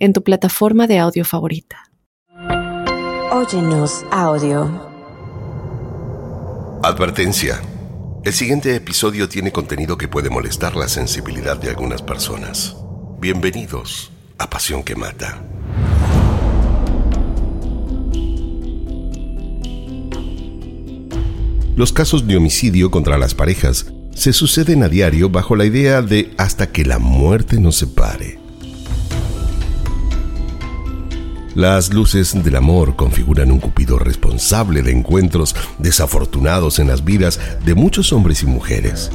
en tu plataforma de audio favorita. Óyenos audio. Advertencia. El siguiente episodio tiene contenido que puede molestar la sensibilidad de algunas personas. Bienvenidos a Pasión que Mata. Los casos de homicidio contra las parejas se suceden a diario bajo la idea de hasta que la muerte nos separe. Las luces del amor configuran un cupido responsable de encuentros desafortunados en las vidas de muchos hombres y mujeres.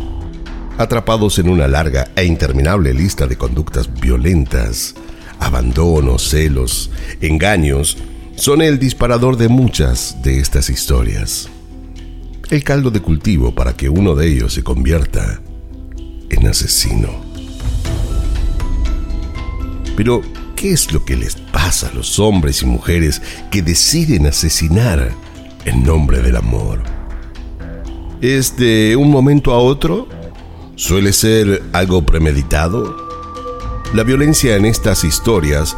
Atrapados en una larga e interminable lista de conductas violentas, abandonos, celos, engaños, son el disparador de muchas de estas historias. El caldo de cultivo para que uno de ellos se convierta en asesino. Pero, ¿qué es lo que les a los hombres y mujeres que deciden asesinar en nombre del amor? ¿Es de un momento a otro? ¿Suele ser algo premeditado? La violencia en estas historias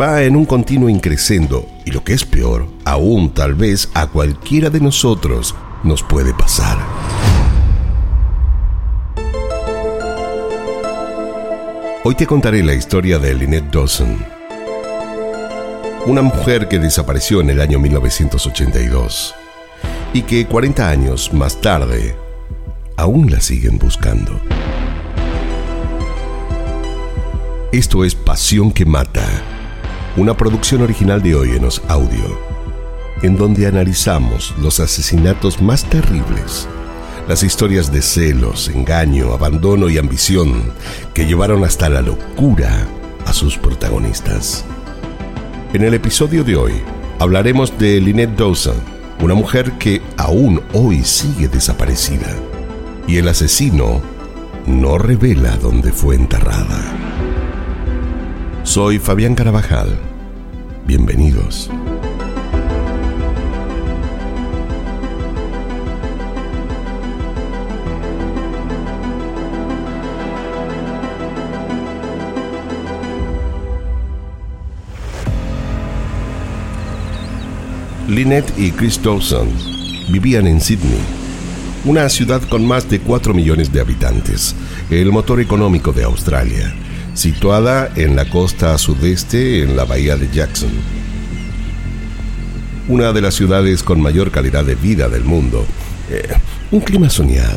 va en un continuo increciendo y lo que es peor, aún tal vez a cualquiera de nosotros nos puede pasar. Hoy te contaré la historia de Lynette Dawson una mujer que desapareció en el año 1982 y que 40 años más tarde aún la siguen buscando. Esto es Pasión que Mata, una producción original de Oyenos Audio, en donde analizamos los asesinatos más terribles, las historias de celos, engaño, abandono y ambición que llevaron hasta la locura a sus protagonistas. En el episodio de hoy hablaremos de Lynette Dawson, una mujer que aún hoy sigue desaparecida. Y el asesino no revela dónde fue enterrada. Soy Fabián Carabajal. Bienvenidos. Lynette y Chris Dawson vivían en Sydney, una ciudad con más de 4 millones de habitantes, el motor económico de Australia, situada en la costa sudeste en la bahía de Jackson. Una de las ciudades con mayor calidad de vida del mundo. Eh, un clima soñado,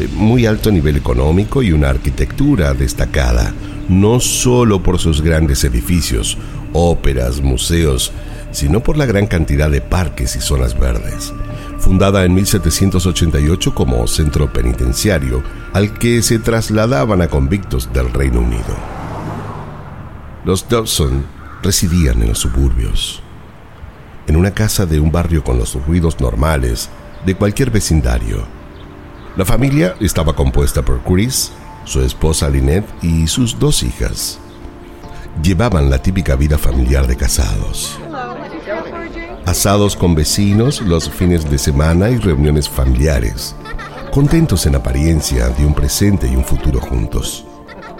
eh, muy alto nivel económico y una arquitectura destacada, no solo por sus grandes edificios, óperas, museos, sino por la gran cantidad de parques y zonas verdes. Fundada en 1788 como centro penitenciario al que se trasladaban a convictos del Reino Unido. Los Dawson residían en los suburbios, en una casa de un barrio con los ruidos normales de cualquier vecindario. La familia estaba compuesta por Chris, su esposa Lynette y sus dos hijas. Llevaban la típica vida familiar de casados asados con vecinos los fines de semana y reuniones familiares, contentos en apariencia de un presente y un futuro juntos.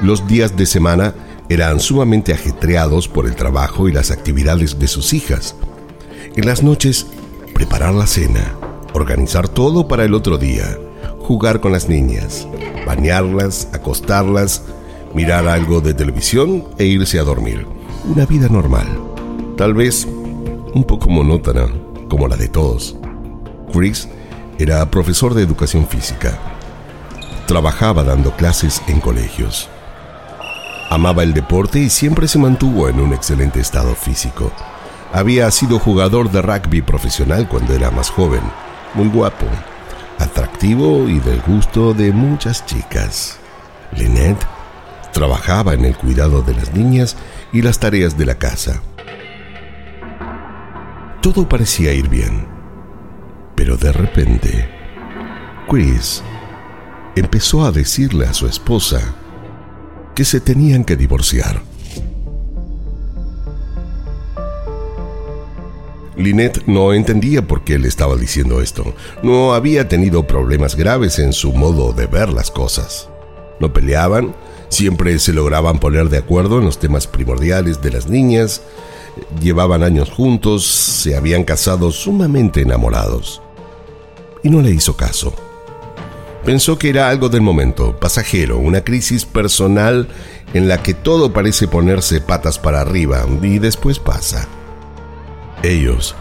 Los días de semana eran sumamente ajetreados por el trabajo y las actividades de sus hijas. En las noches, preparar la cena, organizar todo para el otro día, jugar con las niñas, bañarlas, acostarlas, mirar algo de televisión e irse a dormir. Una vida normal. Tal vez un poco monótona, como la de todos. Chris era profesor de educación física. Trabajaba dando clases en colegios. Amaba el deporte y siempre se mantuvo en un excelente estado físico. Había sido jugador de rugby profesional cuando era más joven, muy guapo, atractivo y del gusto de muchas chicas. Lynette trabajaba en el cuidado de las niñas y las tareas de la casa Todo parecía ir bien. Pero de repente, Chris empezó a decirle a su esposa que se tenían que divorciar. Lynette no entendía por qué le estaba diciendo esto. No había tenido problemas graves en su modo de ver las cosas. No peleaban, siempre se lograban poner de acuerdo en los temas primordiales de las niñas, llevaban años juntos, se habían casado sumamente enamorados. Y no le hizo caso. Pensó que era algo del momento, pasajero, una crisis personal en la que todo parece ponerse patas para arriba y después pasa. Ellos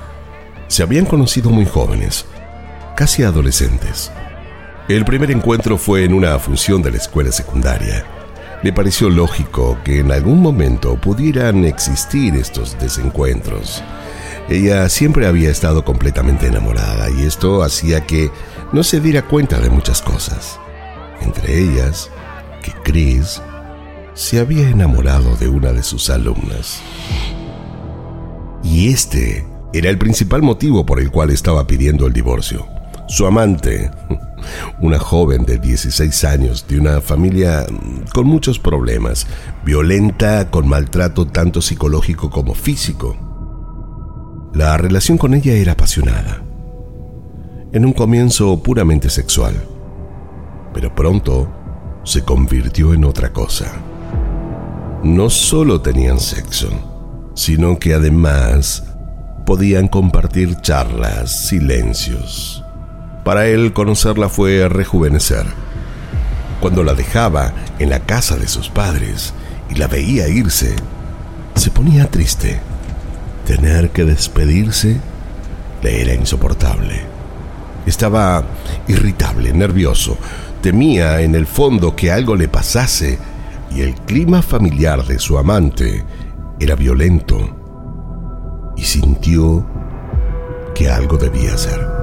se habían conocido muy jóvenes, casi adolescentes. El primer encuentro fue en una función de la escuela secundaria. Le pareció lógico que en algún momento pudieran existir estos desencuentros. Ella siempre había estado completamente enamorada y esto hacía que no se diera cuenta de muchas cosas, entre ellas que Chris se había enamorado de una de sus alumnas. Y este era el principal motivo por el cual estaba pidiendo el divorcio. Su amante, una joven de 16 años de una familia con muchos problemas, violenta, con maltrato tanto psicológico como físico. La relación con ella era apasionada en un comienzo puramente sexual, pero pronto se convirtió en otra cosa. No solo tenían sexo, sino que además podían compartir charlas, silencios. Para él conocerla fue rejuvenecer. Cuando la dejaba en la casa de sus padres y la veía irse, se ponía triste. Tener que despedirse le era insoportable. Estaba irritable, nervioso. Temía en el fondo que algo le pasase y el clima familiar de su amante era violento y sintió que algo debía hacer.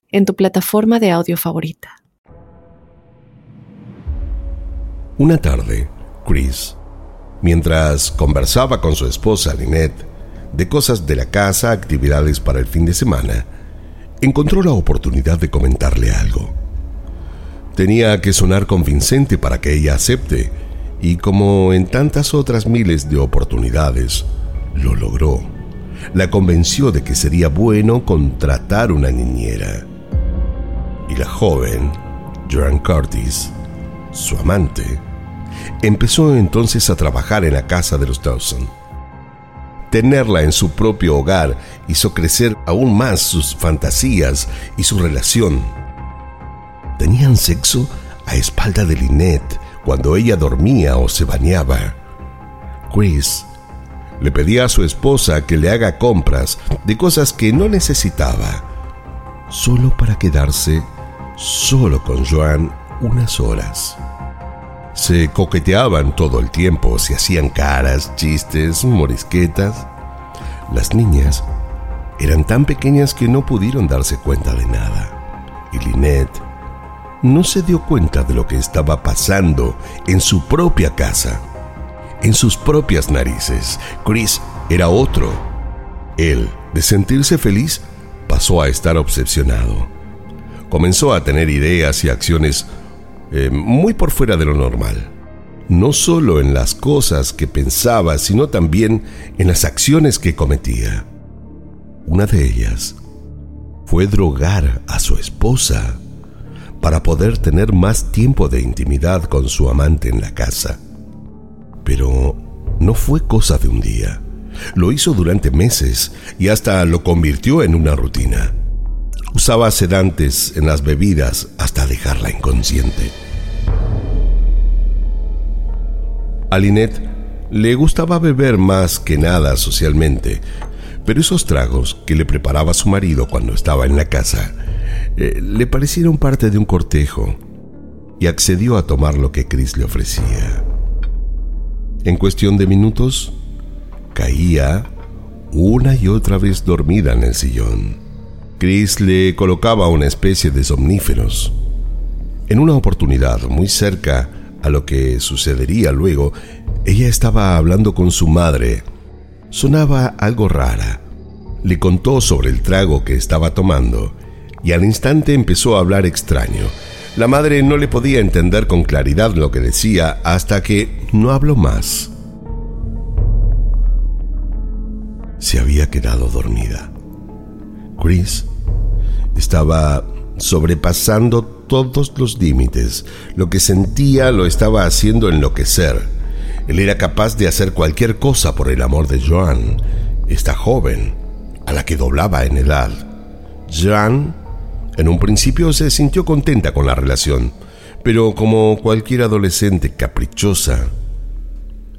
en tu plataforma de audio favorita. Una tarde, Chris, mientras conversaba con su esposa Lynette de cosas de la casa, actividades para el fin de semana, encontró la oportunidad de comentarle algo. Tenía que sonar convincente para que ella acepte, y como en tantas otras miles de oportunidades, lo logró. La convenció de que sería bueno contratar una niñera. Y la joven, Joan Curtis, su amante, Empezó entonces a trabajar en la casa de los Dawson. Tenerla en su propio hogar hizo crecer aún más sus fantasías y su relación. Tenían sexo a espalda de Lynette cuando ella dormía o se bañaba. Chris le pedía a su esposa que le haga compras de cosas que no necesitaba, solo para quedarse solo con Joan unas horas. Se coqueteaban todo el tiempo, se hacían caras, chistes, morisquetas. Las niñas eran tan pequeñas que no pudieron darse cuenta de nada. Y Lynette no se dio cuenta de lo que estaba pasando en su propia casa, en sus propias narices. Chris era otro. Él, de sentirse feliz, pasó a estar obsesionado. Comenzó a tener ideas y acciones eh, muy por fuera de lo normal. No solo en las cosas que pensaba, sino también en las acciones que cometía. Una de ellas fue drogar a su esposa para poder tener más tiempo de intimidad con su amante en la casa. Pero no fue cosa de un día. Lo hizo durante meses y hasta lo convirtió en una rutina. Usaba sedantes en las bebidas hasta dejarla inconsciente. A Lynette Le gustaba beber más que nada socialmente, pero esos tragos que le preparaba su marido cuando estaba en la casa eh, le parecieron parte de un cortejo y accedió a tomar lo que Chris le ofrecía. En cuestión de minutos, caía una y otra vez dormida en el sillón. Chris le colocaba una especie de somníferos. En una oportunidad muy cerca a lo que sucedería luego, ella estaba hablando con su madre. Sonaba algo rara. Le contó sobre el trago que estaba tomando y al instante empezó a hablar extraño. La madre no le podía entender con claridad lo que decía hasta que no habló más. Se había quedado dormida. Chris estaba sobrepasando todos los límites. Lo que sentía lo estaba haciendo enloquecer. Él era capaz de hacer cualquier cosa por el amor de Joan, esta joven, a la que doblaba en edad. Joan en un principio se sintió contenta con la relación, pero como cualquier adolescente caprichosa,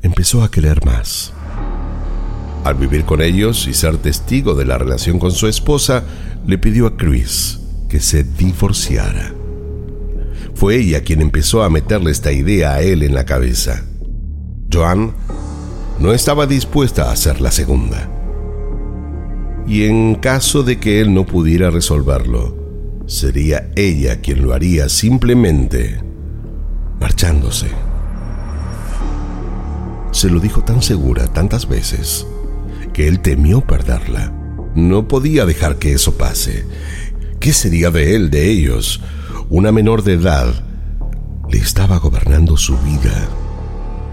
empezó a querer más. Al vivir con ellos y ser testigo de la relación con su esposa, le pidió a Chris que se divorciara. Fue ella quien empezó a meterle esta idea a él en la cabeza. Joan no estaba dispuesta a hacer la segunda. Y en caso de que él no pudiera resolverlo, sería ella quien lo haría simplemente marchándose. Se lo dijo tan segura tantas veces que él temió perderla. No podía dejar que eso pase. ¿Qué sería de él, de ellos? Una menor de edad le estaba gobernando su vida.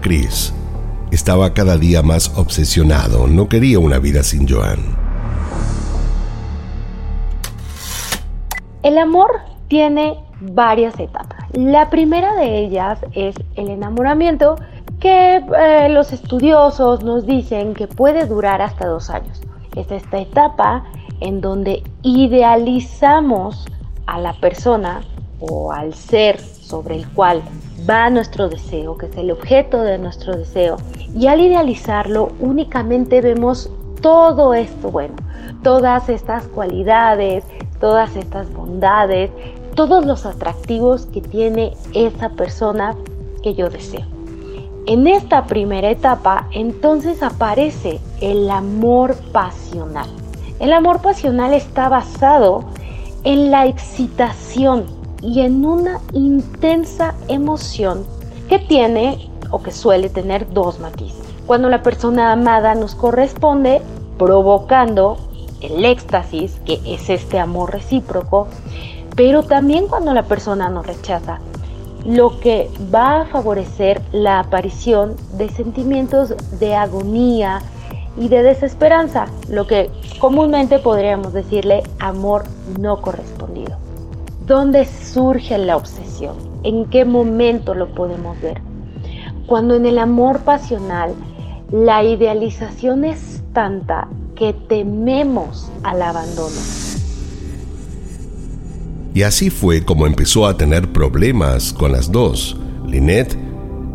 Chris estaba cada día más obsesionado, no quería una vida sin Joan. El amor tiene varias etapas. La primera de ellas es el enamoramiento que eh, los estudiosos nos dicen que puede durar hasta dos años. Es esta etapa en donde idealizamos a la persona o al ser sobre el cual va nuestro deseo, que es el objeto de nuestro deseo. Y al idealizarlo únicamente vemos todo esto bueno, todas estas cualidades, todas estas bondades, todos los atractivos que tiene esa persona que yo deseo. En esta primera etapa entonces aparece el amor pasional. El amor pasional está basado en la excitación y en una intensa emoción que tiene o que suele tener dos matices. Cuando la persona amada nos corresponde provocando el éxtasis, que es este amor recíproco, pero también cuando la persona nos rechaza, lo que va a favorecer la aparición de sentimientos de agonía y de desesperanza, lo que comúnmente podríamos decirle amor no correspondido. ¿Dónde surge la obsesión? ¿En qué momento lo podemos ver? Cuando en el amor pasional la idealización es tanta que tememos al abandono. Y así fue como empezó a tener problemas con las dos. Lynette,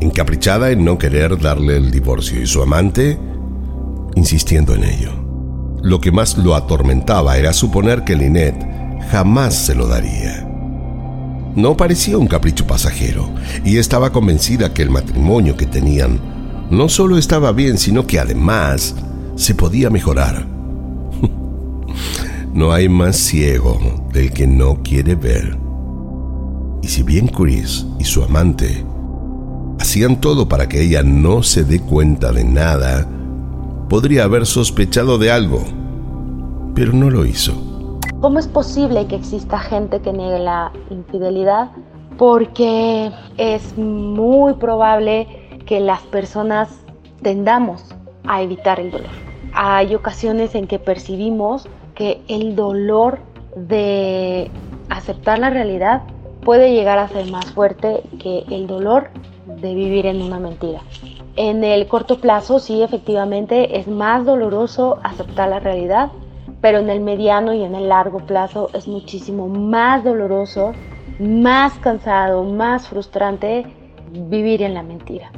encaprichada en no querer darle el divorcio, y su amante, insistiendo en ello. Lo que más lo atormentaba era suponer que Lynette jamás se lo daría. No parecía un capricho pasajero, y estaba convencida que el matrimonio que tenían no solo estaba bien, sino que además se podía mejorar. No hay más ciego del que no quiere ver. Y si bien Chris y su amante hacían todo para que ella no se dé cuenta de nada, podría haber sospechado de algo, pero no lo hizo. ¿Cómo es posible que exista gente que niegue la infidelidad? Porque es muy probable que las personas tendamos a evitar el dolor. Hay ocasiones en que percibimos que el dolor de aceptar la realidad puede llegar a ser más fuerte que el dolor de vivir en una mentira. En el corto plazo sí, efectivamente, es más doloroso aceptar la realidad, pero en el mediano y en el largo plazo es muchísimo más doloroso, más cansado, más frustrante vivir en la mentira.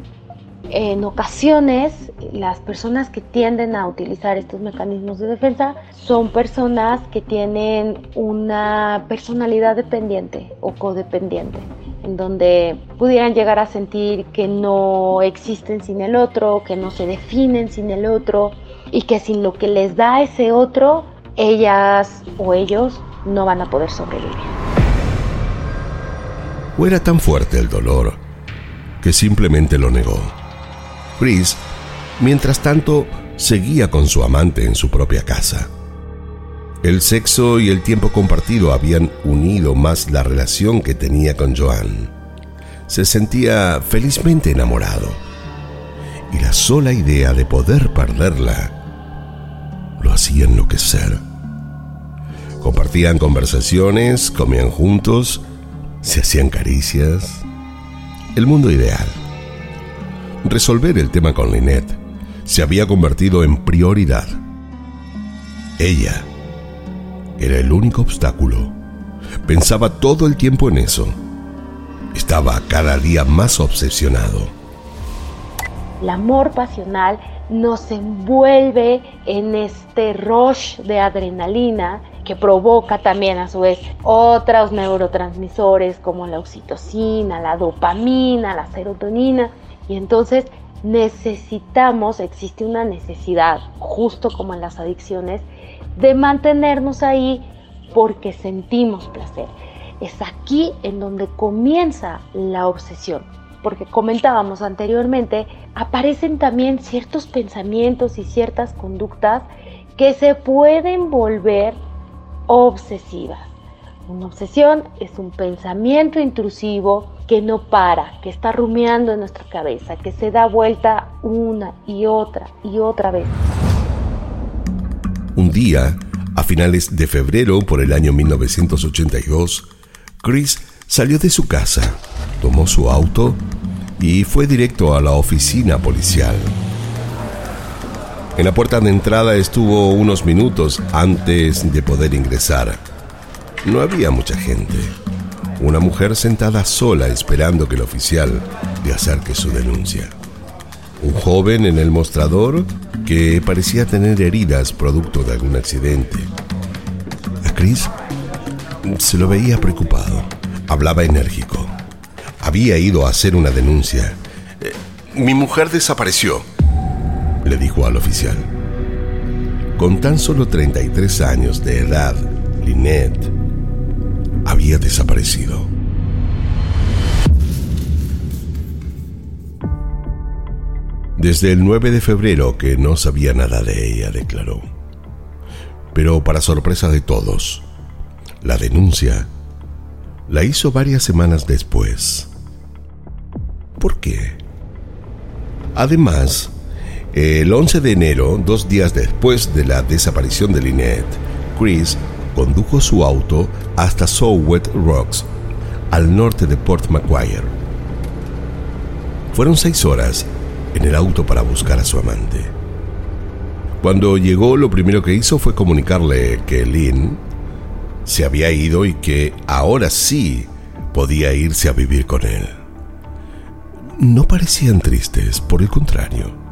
En ocasiones, las personas que tienden a utilizar estos mecanismos de defensa son personas que tienen una personalidad dependiente o codependiente, en donde pudieran llegar a sentir que no existen sin el otro, que no se definen sin el otro y que sin lo que les da ese otro, ellas o ellos no van a poder sobrevivir. O era tan fuerte el dolor que simplemente lo negó. Chris, mientras tanto, seguía con su amante en su propia casa. El sexo y el tiempo compartido habían unido más la relación que tenía con Joan. Se sentía felizmente enamorado. Y la sola idea de poder perderla lo hacía enloquecer. Compartían conversaciones, comían juntos, se hacían caricias. El mundo ideal. Resolver el tema con Lynette se había convertido en prioridad. Ella era el único obstáculo. Pensaba todo el tiempo en eso. Estaba cada día más obsesionado. El amor pasional nos envuelve en este rush de adrenalina que provoca también a su vez otros neurotransmisores como la oxitocina, la dopamina, la serotonina. Y entonces necesitamos, existe una necesidad, justo como en las adicciones, de mantenernos ahí porque sentimos placer. Es aquí en donde comienza la obsesión, porque comentábamos anteriormente, aparecen también ciertos pensamientos y ciertas conductas que se pueden volver obsesivas. Una obsesión es un pensamiento intrusivo que no para, que está rumiando en nuestra cabeza, que se da vuelta una y otra y otra vez. Un día, a finales de febrero por el año 1982, Chris salió de su casa, tomó su auto y fue directo a la oficina policial. En la puerta de entrada estuvo unos minutos antes de poder ingresar. No había mucha gente. Una mujer sentada sola esperando que el oficial le acerque su denuncia. Un joven en el mostrador que parecía tener heridas producto de algún accidente. A Chris se lo veía preocupado. Hablaba enérgico. Había ido a hacer una denuncia. Eh, mi mujer desapareció le dijo al oficial. Con tan solo 33 años de edad, Lynette había desaparecido. Desde el 9 de febrero que no sabía nada de ella, declaró. Pero para sorpresa de todos, la denuncia la hizo varias semanas después. ¿Por qué? Además, el 11 de enero, dos días después de la desaparición de Lynette, Chris condujo su auto hasta Southwest Rocks, al norte de Port McGuire. Fueron seis horas en el auto para buscar a su amante. Cuando llegó, lo primero que hizo fue comunicarle que Lynn se había ido y que ahora sí podía irse a vivir con él. No parecían tristes, por el contrario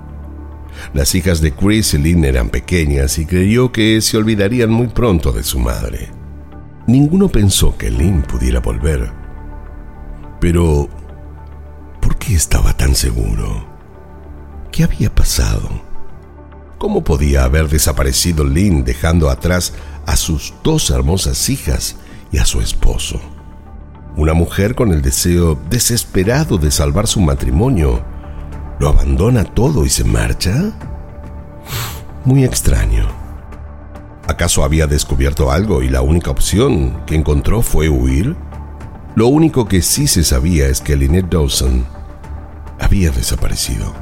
las hijas de Chris y Lynn eran pequeñas y creyó que se olvidarían muy pronto de su madre. Ninguno pensó que Lynn pudiera volver. Pero, ¿por qué estaba tan seguro? ¿Qué había pasado? ¿Cómo podía haber desaparecido Lynn dejando atrás a sus dos hermosas hijas y a su esposo? Una mujer con el deseo desesperado de salvar su matrimonio ¿Lo abandona todo y se marcha? Muy extraño. ¿Acaso había descubierto algo y la única opción que encontró fue huir? Lo único que sí se sabía es que Lynette Dawson había desaparecido.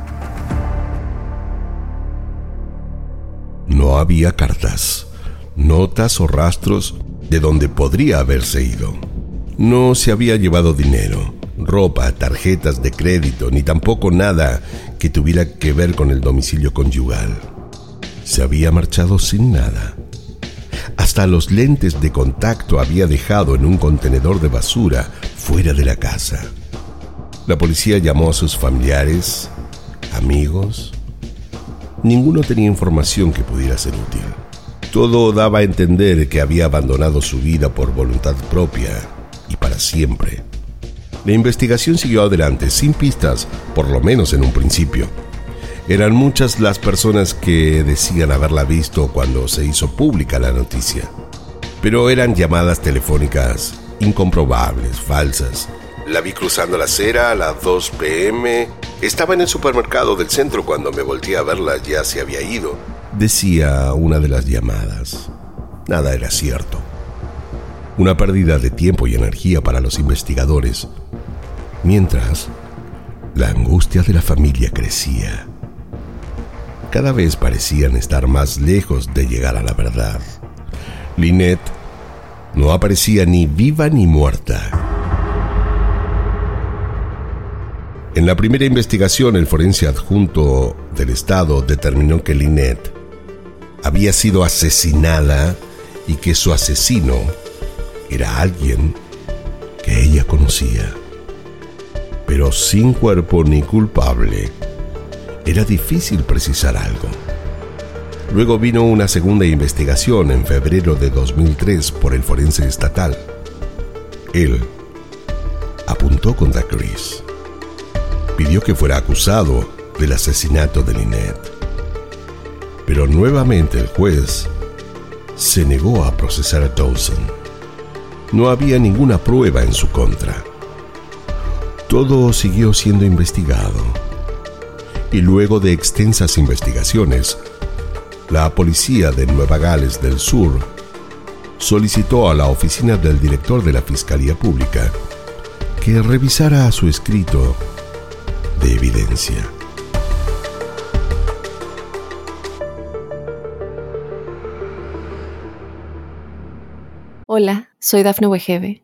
No había cartas, notas o rastros de donde podría haberse ido. No se había llevado dinero ropa, tarjetas de crédito, ni tampoco nada que tuviera que ver con el domicilio conyugal. Se había marchado sin nada. Hasta los lentes de contacto había dejado en un contenedor de basura fuera de la casa. La policía llamó a sus familiares, amigos. Ninguno tenía información que pudiera ser útil. Todo daba a entender que había abandonado su vida por voluntad propia y para siempre. La investigación siguió adelante sin pistas, por lo menos en un principio. Eran muchas las personas que decían haberla visto cuando se hizo pública la noticia, pero eran llamadas telefónicas incomprobables, falsas. La vi cruzando la acera a las 2 pm. Estaba en el supermercado del centro cuando me volteé a verla, ya se había ido. Decía una de las llamadas. Nada era cierto. Una pérdida de tiempo y energía para los investigadores. Mientras, la angustia de la familia crecía. Cada vez parecían estar más lejos de llegar a la verdad. Lynette no aparecía ni viva ni muerta. En la primera investigación, el forense adjunto del Estado determinó que Lynette había sido asesinada y que su asesino era alguien que ella conocía. Pero sin cuerpo ni culpable, era difícil precisar algo. Luego vino una segunda investigación en febrero de 2003 por el forense estatal. Él apuntó contra Chris. Pidió que fuera acusado del asesinato de Lynette. Pero nuevamente el juez se negó a procesar a Dawson. No había ninguna prueba en su contra. Todo siguió siendo investigado. Y luego de extensas investigaciones, la policía de Nueva Gales del Sur solicitó a la oficina del director de la Fiscalía Pública que revisara su escrito de evidencia. Hola, soy Dafne Wegebe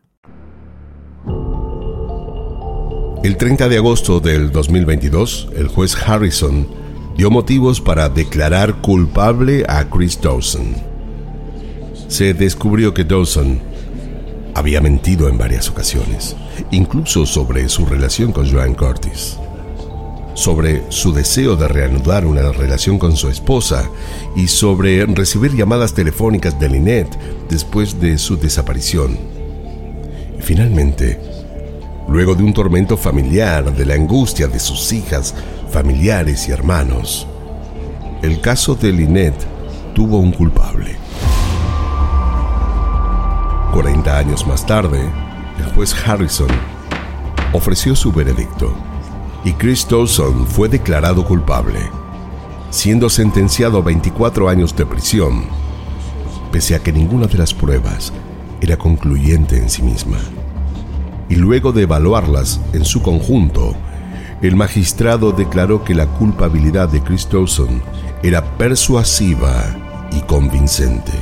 El 30 de agosto del 2022, el juez Harrison dio motivos para declarar culpable a Chris Dawson. Se descubrió que Dawson había mentido en varias ocasiones, incluso sobre su relación con Joan Curtis, sobre su deseo de reanudar una relación con su esposa y sobre recibir llamadas telefónicas de Lynette después de su desaparición. Finalmente, luego de un tormento familiar, de la angustia de sus hijas, familiares y hermanos. El caso de Lynette tuvo un culpable. 40 años más tarde, el juez Harrison ofreció su veredicto y Chris Dawson fue declarado culpable, siendo sentenciado a 24 años de prisión, pese a que ninguna de las pruebas era concluyente en sí misma y luego de evaluarlas en su conjunto, el magistrado declaró que la culpabilidad de Chris Dawson era persuasiva y convincente.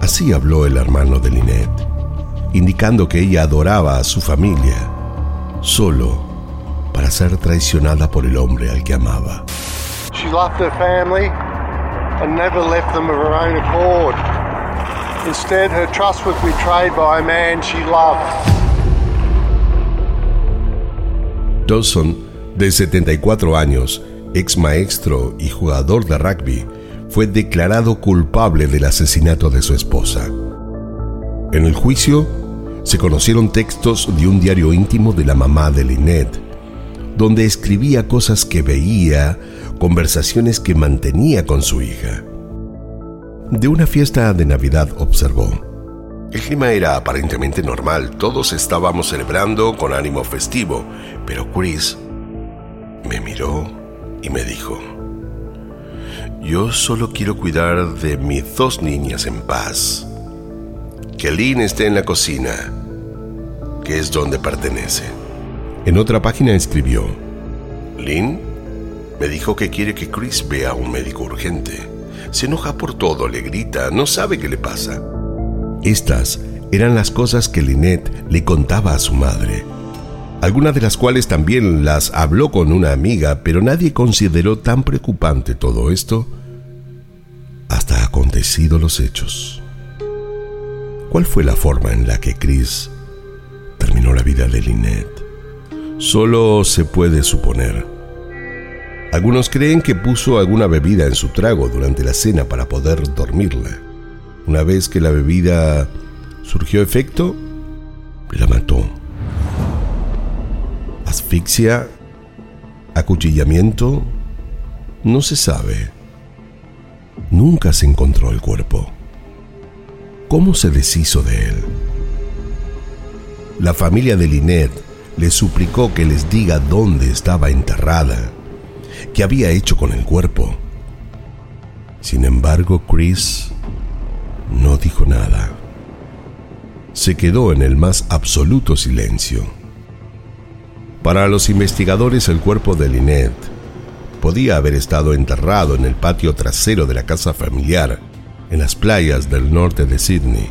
Así habló el hermano de Lynette, indicando que ella adoraba a su familia, solo para ser traicionada por el hombre al que amaba. She loved her family and never left them of her own accord. Instead, her trust was betrayed by a man she loved. Dawson, de 74 años, ex maestro y jugador de rugby, fue declarado culpable del asesinato de su esposa. En el juicio, se conocieron textos de un diario íntimo de la mamá de Lynette, donde escribía cosas que veía, conversaciones que mantenía con su hija. De una fiesta de Navidad observó. El clima era aparentemente normal, todos estábamos celebrando con ánimo festivo, pero Chris me miró y me dijo, yo solo quiero cuidar de mis dos niñas en paz. Que Lynn esté en la cocina, que es donde pertenece. En otra página escribió, Lynn Me dijo que quiere que Chris vea a un médico urgente. Se enoja por todo, le grita, no sabe qué le pasa. Estas eran las cosas que Lynette le contaba a su madre, algunas de las cuales también las habló con una amiga, pero nadie consideró tan preocupante todo esto hasta acontecido los hechos. ¿Cuál fue la forma en la que Chris terminó la vida de Lynette? Solo se puede suponer. Algunos creen que puso alguna bebida en su trago durante la cena para poder dormirla. Una vez que la bebida surgió efecto, la mató. Asfixia, acuchillamiento, no se sabe. Nunca se encontró el cuerpo. ¿Cómo se deshizo de él? La familia de Linet le suplicó que les diga dónde estaba enterrada, qué había hecho con el cuerpo. Sin embargo, Chris no dijo nada. Se quedó en el más absoluto silencio. Para los investigadores, el cuerpo de Lynette podía haber estado enterrado en el patio trasero de la casa familiar, en las playas del norte de Sydney.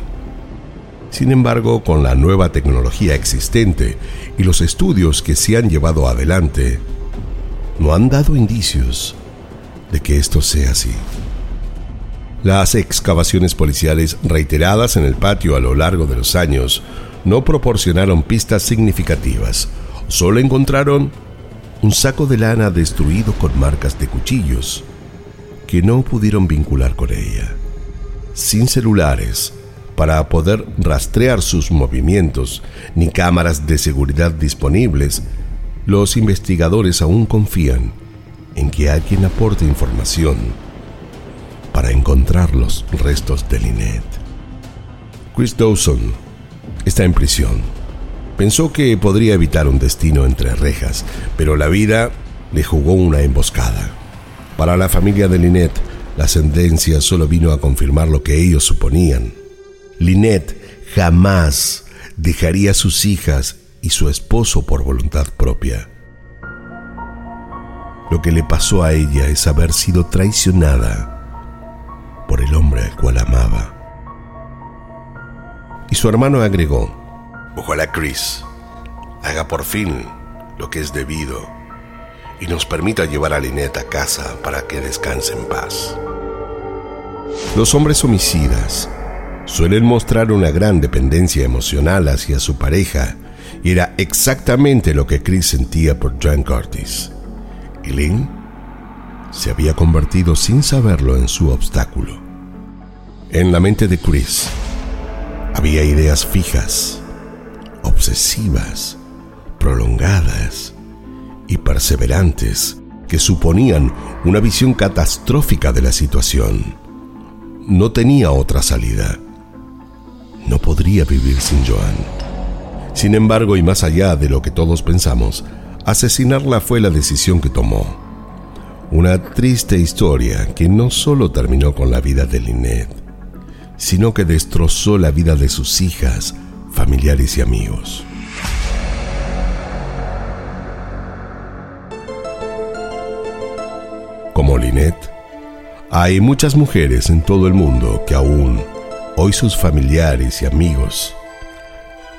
Sin embargo, con la nueva tecnología existente y los estudios que se han llevado adelante, no han dado indicios de que esto sea así. Las excavaciones policiales reiteradas en el patio a lo largo de los años no proporcionaron pistas significativas. Solo encontraron un saco de lana destruido con marcas de cuchillos que no pudieron vincular con ella. Sin celulares, para poder rastrear sus movimientos, ni cámaras de seguridad disponibles, los investigadores aún confían en que alguien aporte información para encontrar los restos de Lynette. Chris Dawson está en prisión. Pensó que podría evitar un destino entre rejas, pero la vida le jugó una emboscada. Para la familia de Lynette, la sentencia solo vino a confirmar lo que ellos suponían. Lynette jamás dejaría a sus hijas y su esposo por voluntad propia. Lo que le pasó a ella es haber sido traicionada por el hombre al cual amaba. Y su hermano agregó, ojalá Chris haga por fin lo que es debido y nos permita llevar a Lynette a casa para que descanse en paz. Los hombres homicidas suelen mostrar una gran dependencia emocional hacia su pareja era exactamente lo que Chris sentía por John Curtis. Y Lynn se había convertido sin saberlo en su obstáculo. En la mente de Chris había ideas fijas, obsesivas, prolongadas y perseverantes que suponían una visión catastrófica de la situación. No tenía otra salida no podría vivir sin Joan. Sin embargo, y más allá de lo que todos pensamos, asesinarla fue la decisión que tomó. Una triste historia que no solo terminó con la vida de Lynette, sino que destrozó la vida de sus hijas, familiares y amigos. Como Lynette, hay muchas mujeres en todo el mundo que aún Hoy sus familiares y amigos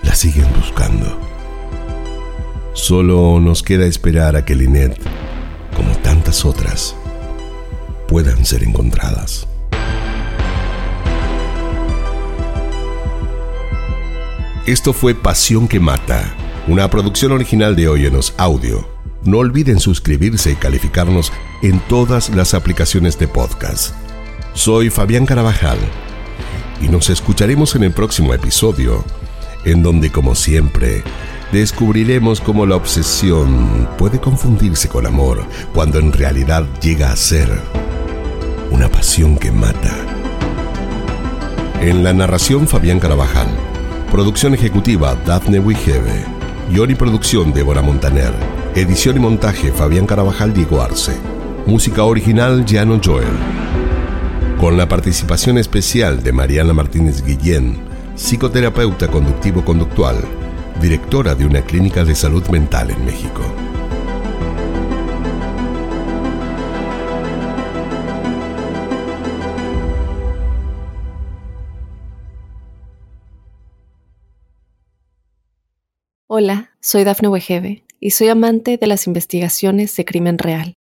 la siguen buscando. Solo nos queda esperar a que Lynette, como tantas otras, puedan ser encontradas. Esto fue Pasión que Mata, una producción original de Óyenos Audio. No olviden suscribirse y calificarnos en todas las aplicaciones de podcast. Soy Fabián Carabajal y nos escucharemos en el próximo episodio, en donde como siempre descubriremos cómo la obsesión puede confundirse con amor cuando en realidad llega a ser una pasión que mata. En la narración Fabián Carabajal, producción ejecutiva Daphne Wigebe, guion y producción Débora Montaner, edición y montaje Fabián Carabajal Diego Arce, música original Llano Joel. Con la participación especial de Mariana Martínez Guillén, psicoterapeuta conductivo-conductual, directora de una clínica de salud mental en México. Hola, soy Dafne Wegebe y soy amante de las investigaciones de crimen real.